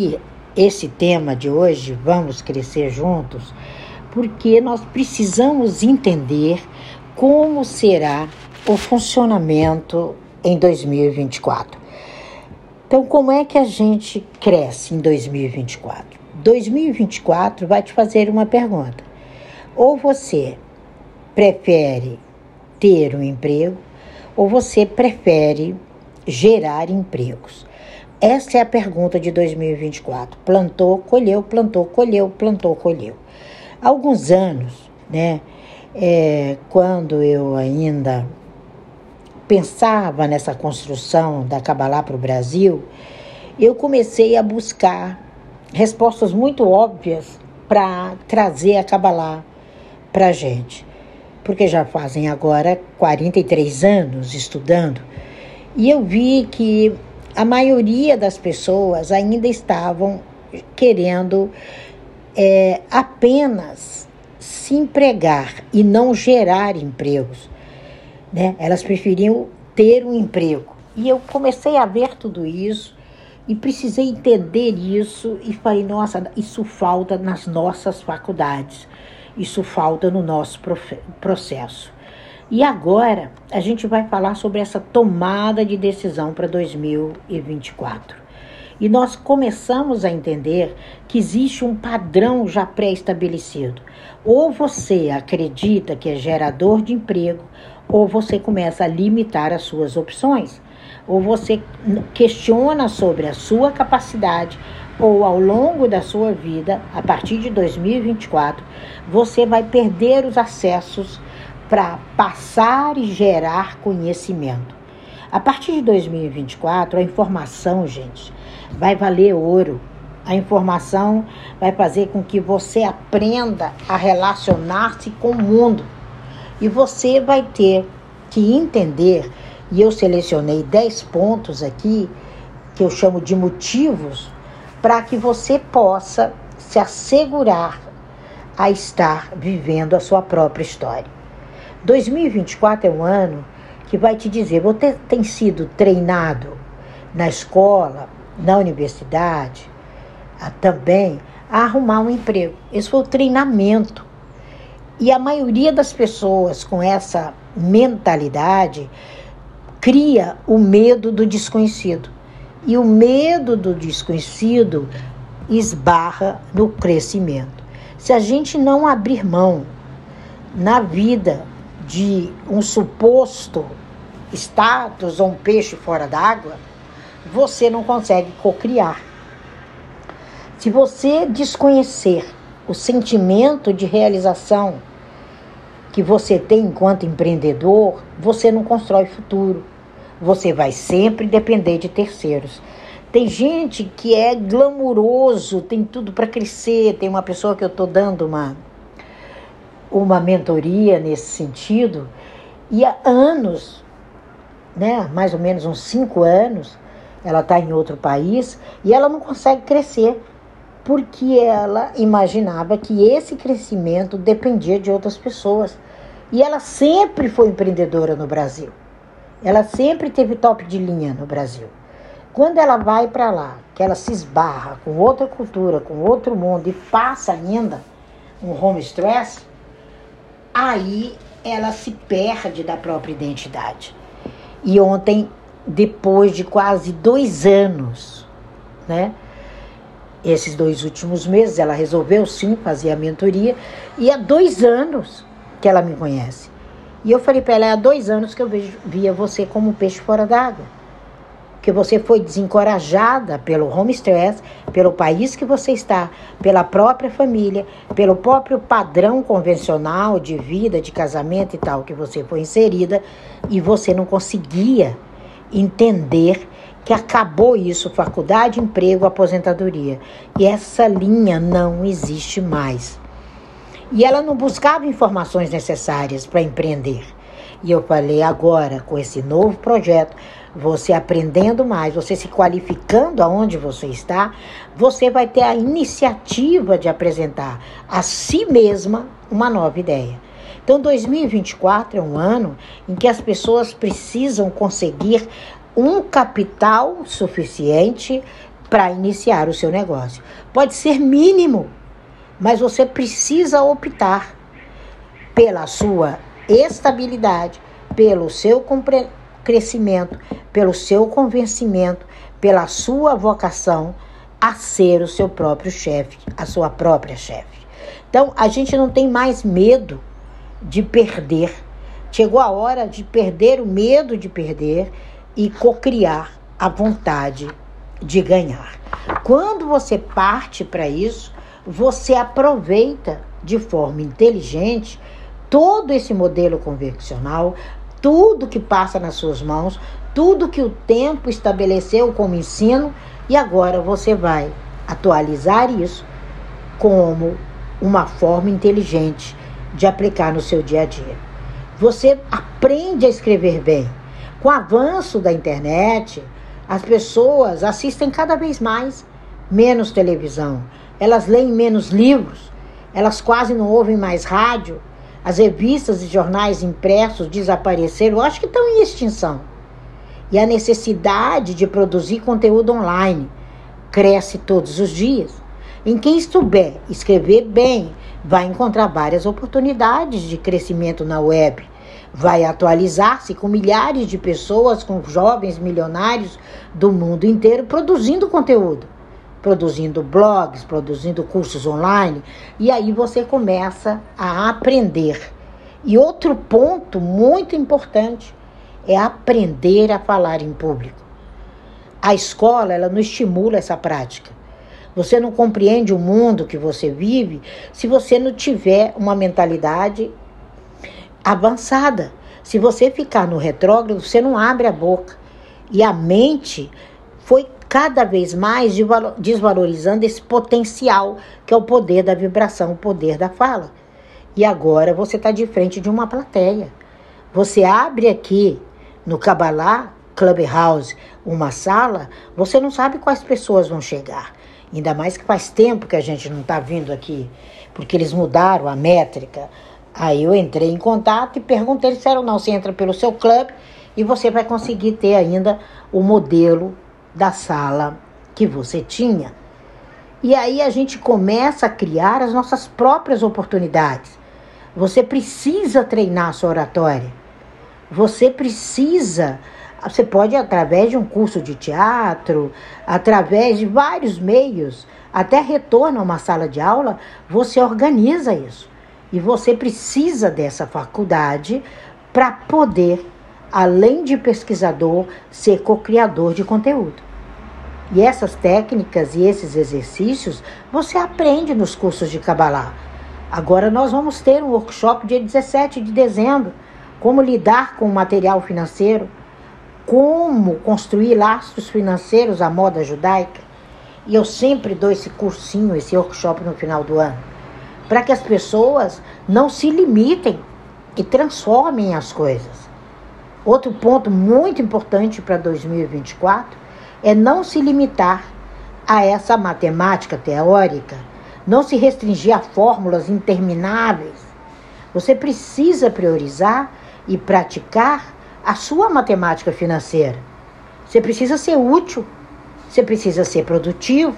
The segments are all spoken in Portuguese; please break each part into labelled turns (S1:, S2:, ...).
S1: E esse tema de hoje, Vamos Crescer Juntos, porque nós precisamos entender como será o funcionamento em 2024. Então, como é que a gente cresce em 2024? 2024 vai te fazer uma pergunta. Ou você prefere ter um emprego, ou você prefere gerar empregos? Essa é a pergunta de 2024. Plantou, colheu, plantou, colheu, plantou, colheu. Há alguns anos, né, é, quando eu ainda pensava nessa construção da Kabbalah para o Brasil, eu comecei a buscar respostas muito óbvias para trazer a Kabbalah para a gente. Porque já fazem agora 43 anos estudando e eu vi que a maioria das pessoas ainda estavam querendo é, apenas se empregar e não gerar empregos né? Elas preferiam ter um emprego. E eu comecei a ver tudo isso e precisei entender isso e falei, nossa, isso falta nas nossas faculdades. Isso falta no nosso processo. E agora a gente vai falar sobre essa tomada de decisão para 2024. E nós começamos a entender que existe um padrão já pré-estabelecido. Ou você acredita que é gerador de emprego, ou você começa a limitar as suas opções, ou você questiona sobre a sua capacidade, ou ao longo da sua vida, a partir de 2024, você vai perder os acessos para passar e gerar conhecimento. A partir de 2024, a informação, gente, vai valer ouro. A informação vai fazer com que você aprenda a relacionar-se com o mundo e você vai ter que entender, e eu selecionei 10 pontos aqui, que eu chamo de motivos, para que você possa se assegurar a estar vivendo a sua própria história. 2024 é um ano que vai te dizer: você tem sido treinado na escola, na universidade, também a arrumar um emprego. Esse foi o treinamento e a maioria das pessoas com essa mentalidade cria o medo do desconhecido. E o medo do desconhecido esbarra no crescimento. Se a gente não abrir mão na vida de um suposto status ou um peixe fora d'água, você não consegue cocriar. Se você desconhecer o sentimento de realização que você tem enquanto empreendedor, você não constrói futuro. Você vai sempre depender de terceiros. Tem gente que é glamuroso, tem tudo para crescer. Tem uma pessoa que eu estou dando uma, uma mentoria nesse sentido, e há anos, né, mais ou menos uns cinco anos, ela está em outro país e ela não consegue crescer porque ela imaginava que esse crescimento dependia de outras pessoas. E ela sempre foi empreendedora no Brasil. Ela sempre teve top de linha no Brasil. Quando ela vai para lá, que ela se esbarra com outra cultura, com outro mundo e passa ainda um home stress, aí ela se perde da própria identidade. E ontem, depois de quase dois anos, né? esses dois últimos meses, ela resolveu sim fazer a mentoria e há dois anos que ela me conhece. E eu falei para ela: é há dois anos que eu vejo, via você como um peixe fora d'água. Que você foi desencorajada pelo home stress, pelo país que você está, pela própria família, pelo próprio padrão convencional de vida, de casamento e tal, que você foi inserida e você não conseguia entender que acabou isso, faculdade, emprego, aposentadoria. E essa linha não existe mais. E ela não buscava informações necessárias para empreender. E eu falei agora, com esse novo projeto, você aprendendo mais, você se qualificando aonde você está, você vai ter a iniciativa de apresentar a si mesma uma nova ideia. Então, 2024 é um ano em que as pessoas precisam conseguir um capital suficiente para iniciar o seu negócio. Pode ser mínimo, mas você precisa optar pela sua estabilidade, pelo seu crescimento, pelo seu convencimento, pela sua vocação a ser o seu próprio chefe, a sua própria chefe. Então, a gente não tem mais medo de perder. Chegou a hora de perder o medo de perder e cocriar a vontade de ganhar. Quando você parte para isso, você aproveita de forma inteligente todo esse modelo convencional, tudo que passa nas suas mãos, tudo que o tempo estabeleceu como ensino, e agora você vai atualizar isso como uma forma inteligente de aplicar no seu dia a dia. Você aprende a escrever bem. Com o avanço da internet, as pessoas assistem cada vez mais menos televisão, elas leem menos livros, elas quase não ouvem mais rádio, as revistas e jornais impressos desapareceram, acho que estão em extinção. E a necessidade de produzir conteúdo online cresce todos os dias. Em quem souber escrever bem, vai encontrar várias oportunidades de crescimento na web vai atualizar-se com milhares de pessoas, com jovens milionários do mundo inteiro produzindo conteúdo, produzindo blogs, produzindo cursos online, e aí você começa a aprender. E outro ponto muito importante é aprender a falar em público. A escola, ela não estimula essa prática. Você não compreende o mundo que você vive se você não tiver uma mentalidade avançada. Se você ficar no retrógrado, você não abre a boca. E a mente foi cada vez mais desvalorizando esse potencial, que é o poder da vibração, o poder da fala. E agora você está de frente de uma plateia. Você abre aqui no Kabbalah Clubhouse uma sala, você não sabe quais pessoas vão chegar. Ainda mais que faz tempo que a gente não está vindo aqui, porque eles mudaram a métrica, Aí eu entrei em contato e perguntei, disseram, não, você entra pelo seu clube e você vai conseguir ter ainda o modelo da sala que você tinha. E aí a gente começa a criar as nossas próprias oportunidades. Você precisa treinar a sua oratória. Você precisa, você pode através de um curso de teatro, através de vários meios, até retorno a uma sala de aula, você organiza isso. E você precisa dessa faculdade para poder, além de pesquisador, ser co-criador de conteúdo. E essas técnicas e esses exercícios você aprende nos cursos de Kabbalah. Agora nós vamos ter um workshop dia 17 de dezembro, como lidar com o material financeiro, como construir laços financeiros à moda judaica. E eu sempre dou esse cursinho, esse workshop no final do ano para que as pessoas não se limitem e transformem as coisas. Outro ponto muito importante para 2024 é não se limitar a essa matemática teórica, não se restringir a fórmulas intermináveis. Você precisa priorizar e praticar a sua matemática financeira. Você precisa ser útil, você precisa ser produtivo,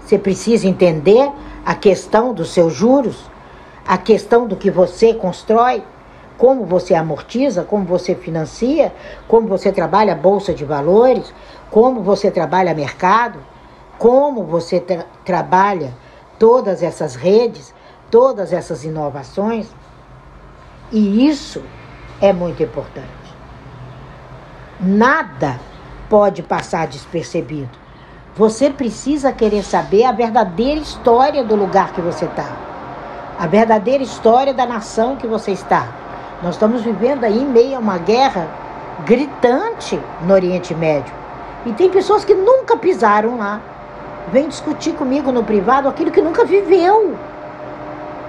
S1: você precisa entender a questão dos seus juros, a questão do que você constrói, como você amortiza, como você financia, como você trabalha a bolsa de valores, como você trabalha mercado, como você tra trabalha todas essas redes, todas essas inovações. E isso é muito importante. Nada pode passar despercebido. Você precisa querer saber a verdadeira história do lugar que você está, a verdadeira história da nação que você está. Nós estamos vivendo aí em meio a uma guerra gritante no Oriente Médio. E tem pessoas que nunca pisaram lá. Vem discutir comigo no privado aquilo que nunca viveu.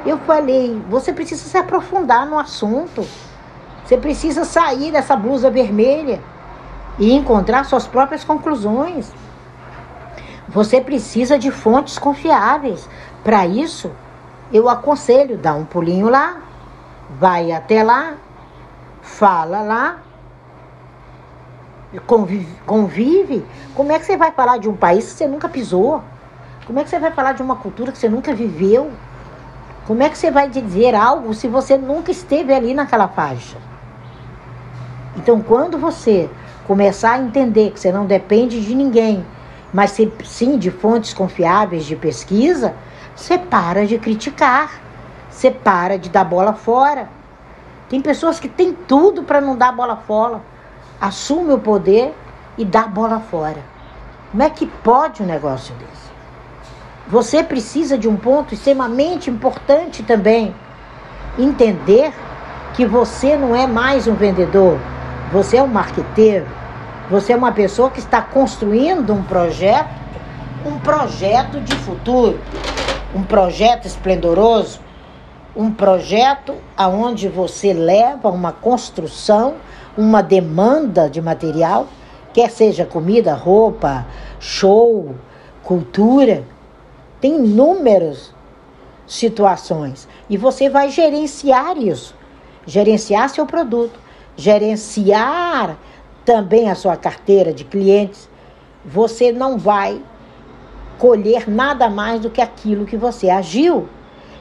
S1: Eu falei, você precisa se aprofundar no assunto. Você precisa sair dessa blusa vermelha e encontrar suas próprias conclusões. Você precisa de fontes confiáveis. Para isso, eu aconselho dar um pulinho lá, vai até lá, fala lá convive, convive, como é que você vai falar de um país que você nunca pisou? Como é que você vai falar de uma cultura que você nunca viveu? Como é que você vai dizer algo se você nunca esteve ali naquela faixa? Então, quando você começar a entender que você não depende de ninguém, mas sim de fontes confiáveis de pesquisa, você para de criticar, você para de dar bola fora. Tem pessoas que têm tudo para não dar bola fora, assume o poder e dá bola fora. Como é que pode um negócio desse? Você precisa de um ponto extremamente importante também. Entender que você não é mais um vendedor, você é um marqueteiro. Você é uma pessoa que está construindo um projeto, um projeto de futuro, um projeto esplendoroso, um projeto aonde você leva uma construção, uma demanda de material, quer seja comida, roupa, show, cultura, tem inúmeras situações. E você vai gerenciar isso. Gerenciar seu produto, gerenciar também a sua carteira de clientes. Você não vai colher nada mais do que aquilo que você agiu.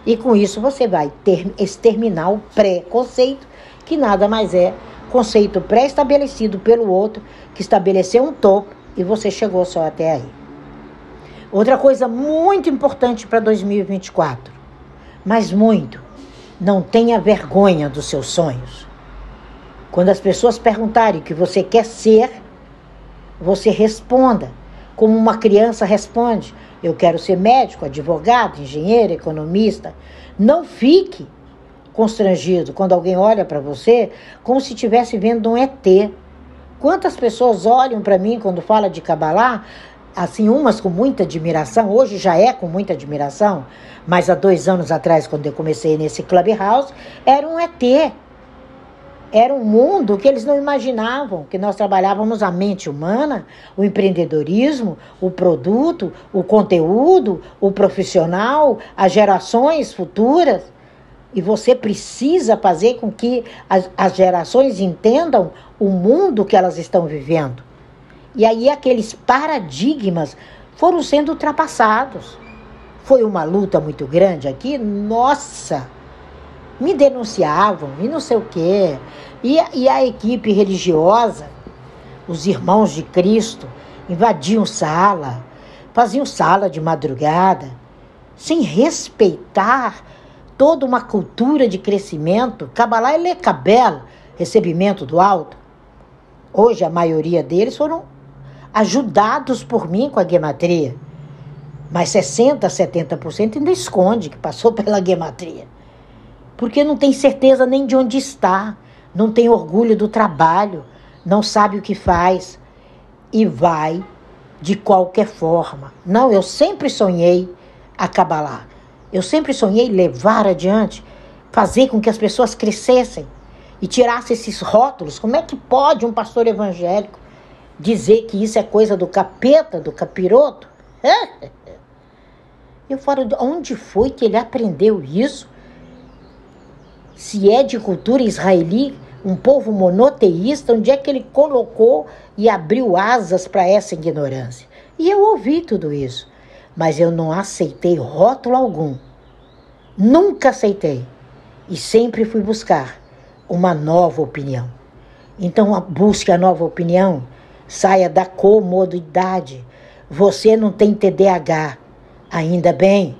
S1: E com isso você vai ter, exterminar o pré-conceito, que nada mais é conceito pré-estabelecido pelo outro, que estabeleceu um topo e você chegou só até aí. Outra coisa muito importante para 2024, mas muito, não tenha vergonha dos seus sonhos. Quando as pessoas perguntarem o que você quer ser, você responda como uma criança responde: Eu quero ser médico, advogado, engenheiro, economista. Não fique constrangido quando alguém olha para você como se estivesse vendo um ET. Quantas pessoas olham para mim quando fala de Kabbalah assim, umas com muita admiração, hoje já é com muita admiração, mas há dois anos atrás, quando eu comecei nesse Clubhouse, era um ET. Era um mundo que eles não imaginavam, que nós trabalhávamos a mente humana, o empreendedorismo, o produto, o conteúdo, o profissional, as gerações futuras. E você precisa fazer com que as, as gerações entendam o mundo que elas estão vivendo. E aí aqueles paradigmas foram sendo ultrapassados. Foi uma luta muito grande aqui, nossa! Me denunciavam e não sei o quê. E, e a equipe religiosa, os irmãos de Cristo, invadiam sala, faziam sala de madrugada, sem respeitar toda uma cultura de crescimento. Kabbalah é lecabel, recebimento do alto. Hoje a maioria deles foram ajudados por mim com a gematria. Mas 60%, 70% ainda esconde que passou pela gematria. Porque não tem certeza nem de onde está, não tem orgulho do trabalho, não sabe o que faz e vai de qualquer forma. Não, eu sempre sonhei acabar lá. Eu sempre sonhei levar adiante, fazer com que as pessoas crescessem e tirassem esses rótulos. Como é que pode um pastor evangélico dizer que isso é coisa do capeta, do capiroto. Eu falo, onde foi que ele aprendeu isso? Se é de cultura israeli, um povo monoteísta, onde é que ele colocou e abriu asas para essa ignorância? E eu ouvi tudo isso, mas eu não aceitei rótulo algum. Nunca aceitei. E sempre fui buscar uma nova opinião. Então, busque a nova opinião Saia da comodidade. Você não tem TDAH. Ainda bem.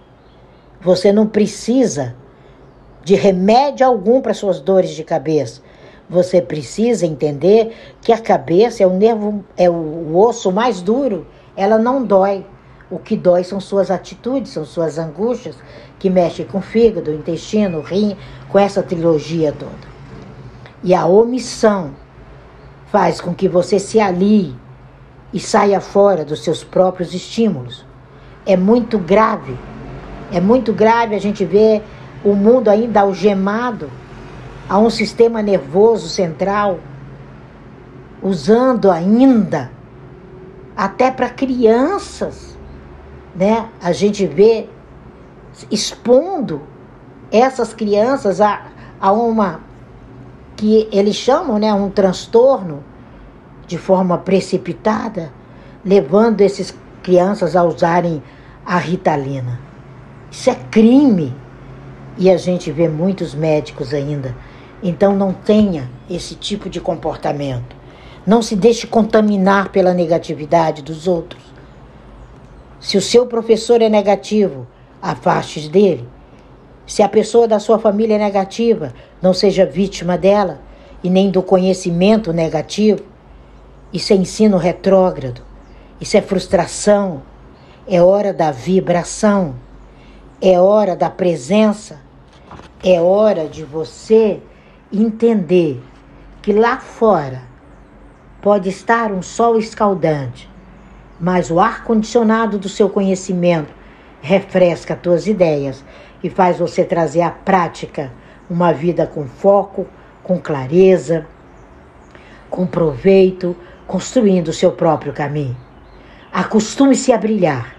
S1: Você não precisa de remédio algum para suas dores de cabeça. Você precisa entender que a cabeça é o nervo, é o osso mais duro. Ela não dói. O que dói são suas atitudes, são suas angústias, que mexem com o fígado, o intestino, o rim, com essa trilogia toda. E a omissão faz com que você se alie e saia fora dos seus próprios estímulos. É muito grave. É muito grave a gente ver o mundo ainda algemado a um sistema nervoso central, usando ainda até para crianças, né? A gente vê expondo essas crianças a, a uma que eles chamam, né, um transtorno de forma precipitada, levando essas crianças a usarem a ritalina. Isso é crime. E a gente vê muitos médicos ainda. Então não tenha esse tipo de comportamento. Não se deixe contaminar pela negatividade dos outros. Se o seu professor é negativo, afaste dele. Se a pessoa da sua família é negativa, não seja vítima dela e nem do conhecimento negativo. Isso é ensino retrógrado, isso é frustração, é hora da vibração, é hora da presença, é hora de você entender que lá fora pode estar um sol escaldante, mas o ar condicionado do seu conhecimento refresca as tuas ideias e faz você trazer à prática uma vida com foco, com clareza, com proveito, construindo o seu próprio caminho. Acostume-se a brilhar.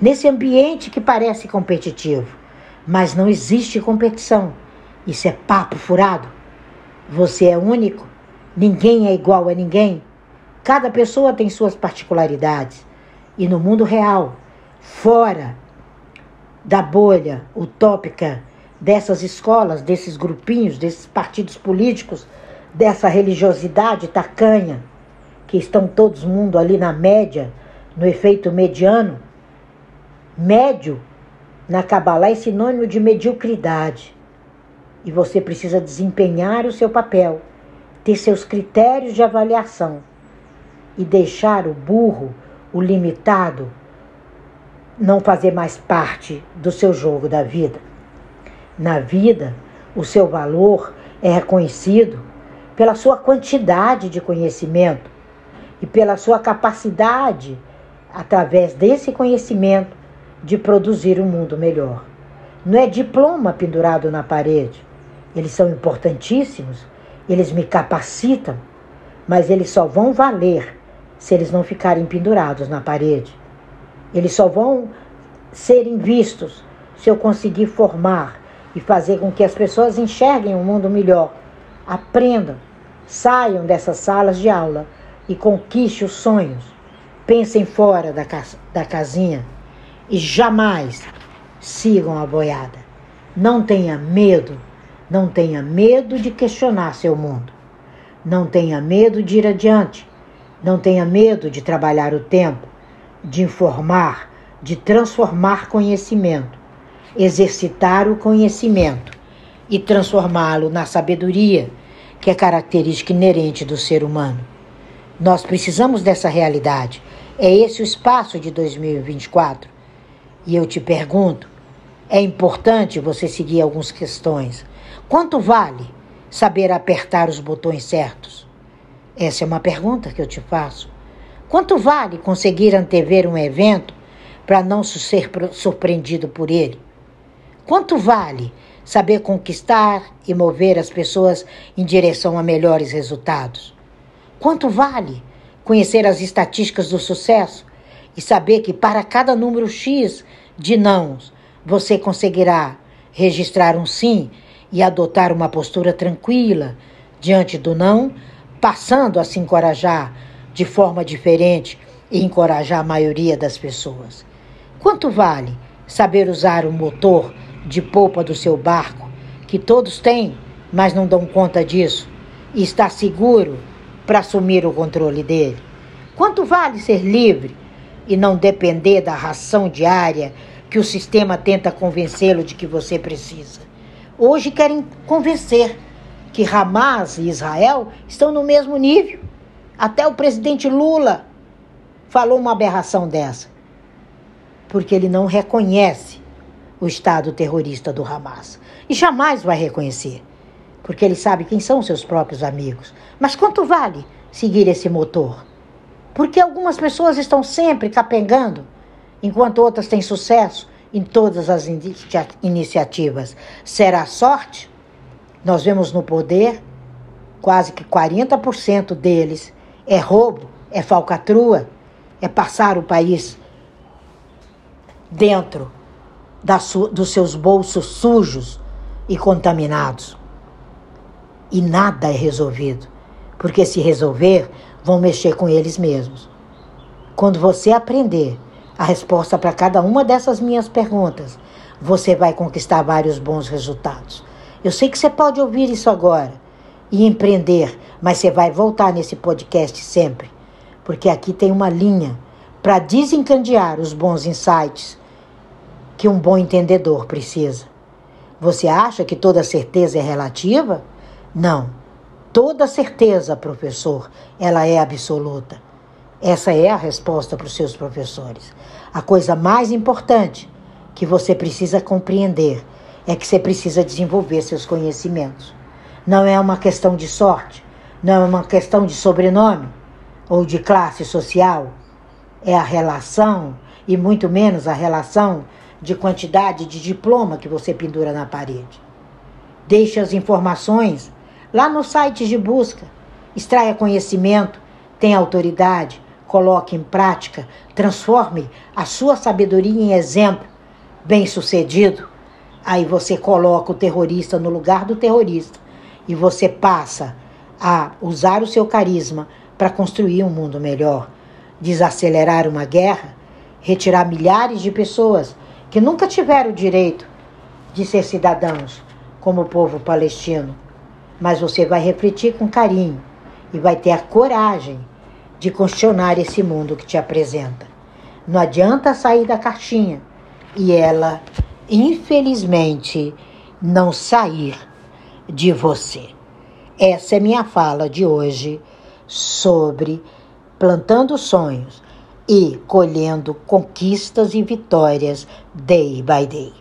S1: Nesse ambiente que parece competitivo, mas não existe competição. Isso é papo furado. Você é único, ninguém é igual a ninguém. Cada pessoa tem suas particularidades. E no mundo real, fora da bolha utópica dessas escolas, desses grupinhos, desses partidos políticos, dessa religiosidade tacanha, que estão todos mundo ali na média, no efeito mediano. Médio na Kabbalah é sinônimo de mediocridade. E você precisa desempenhar o seu papel, ter seus critérios de avaliação e deixar o burro, o limitado, não fazer mais parte do seu jogo da vida. Na vida, o seu valor é reconhecido pela sua quantidade de conhecimento, e pela sua capacidade, através desse conhecimento, de produzir um mundo melhor. Não é diploma pendurado na parede. Eles são importantíssimos, eles me capacitam, mas eles só vão valer se eles não ficarem pendurados na parede. Eles só vão serem vistos se eu conseguir formar e fazer com que as pessoas enxerguem um mundo melhor, aprendam, saiam dessas salas de aula e conquiste os sonhos. Pensem fora da, da casinha e jamais sigam a boiada. Não tenha medo, não tenha medo de questionar seu mundo. Não tenha medo de ir adiante. Não tenha medo de trabalhar o tempo, de informar, de transformar conhecimento, exercitar o conhecimento e transformá-lo na sabedoria, que é característica inerente do ser humano. Nós precisamos dessa realidade. É esse o espaço de 2024. E eu te pergunto: é importante você seguir algumas questões. Quanto vale saber apertar os botões certos? Essa é uma pergunta que eu te faço. Quanto vale conseguir antever um evento para não ser surpreendido por ele? Quanto vale saber conquistar e mover as pessoas em direção a melhores resultados? Quanto vale conhecer as estatísticas do sucesso e saber que para cada número X de nãos você conseguirá registrar um sim e adotar uma postura tranquila diante do não, passando a se encorajar de forma diferente e encorajar a maioria das pessoas? Quanto vale saber usar o motor de polpa do seu barco, que todos têm, mas não dão conta disso, e estar seguro para assumir o controle dele? Quanto vale ser livre e não depender da ração diária que o sistema tenta convencê-lo de que você precisa? Hoje querem convencer que Hamas e Israel estão no mesmo nível. Até o presidente Lula falou uma aberração dessa. Porque ele não reconhece o Estado terrorista do Hamas. E jamais vai reconhecer porque ele sabe quem são seus próprios amigos. Mas quanto vale seguir esse motor? Porque algumas pessoas estão sempre capengando, enquanto outras têm sucesso em todas as iniciativas. Será sorte? Nós vemos no poder quase que 40% deles é roubo, é falcatrua, é passar o país dentro dos seus bolsos sujos e contaminados e nada é resolvido. Porque se resolver, vão mexer com eles mesmos. Quando você aprender a resposta para cada uma dessas minhas perguntas, você vai conquistar vários bons resultados. Eu sei que você pode ouvir isso agora e empreender, mas você vai voltar nesse podcast sempre, porque aqui tem uma linha para desencandear os bons insights que um bom entendedor precisa. Você acha que toda certeza é relativa? Não. Toda certeza, professor, ela é absoluta. Essa é a resposta para os seus professores. A coisa mais importante que você precisa compreender é que você precisa desenvolver seus conhecimentos. Não é uma questão de sorte, não é uma questão de sobrenome ou de classe social. É a relação, e muito menos a relação de quantidade de diploma que você pendura na parede. Deixe as informações lá no site de busca. Extraia conhecimento, tenha autoridade, coloque em prática, transforme a sua sabedoria em exemplo bem-sucedido. Aí você coloca o terrorista no lugar do terrorista e você passa a usar o seu carisma para construir um mundo melhor, desacelerar uma guerra, retirar milhares de pessoas que nunca tiveram o direito de ser cidadãos, como o povo palestino. Mas você vai refletir com carinho e vai ter a coragem de questionar esse mundo que te apresenta. Não adianta sair da caixinha e ela, infelizmente, não sair de você. Essa é minha fala de hoje sobre plantando sonhos e colhendo conquistas e vitórias day by day.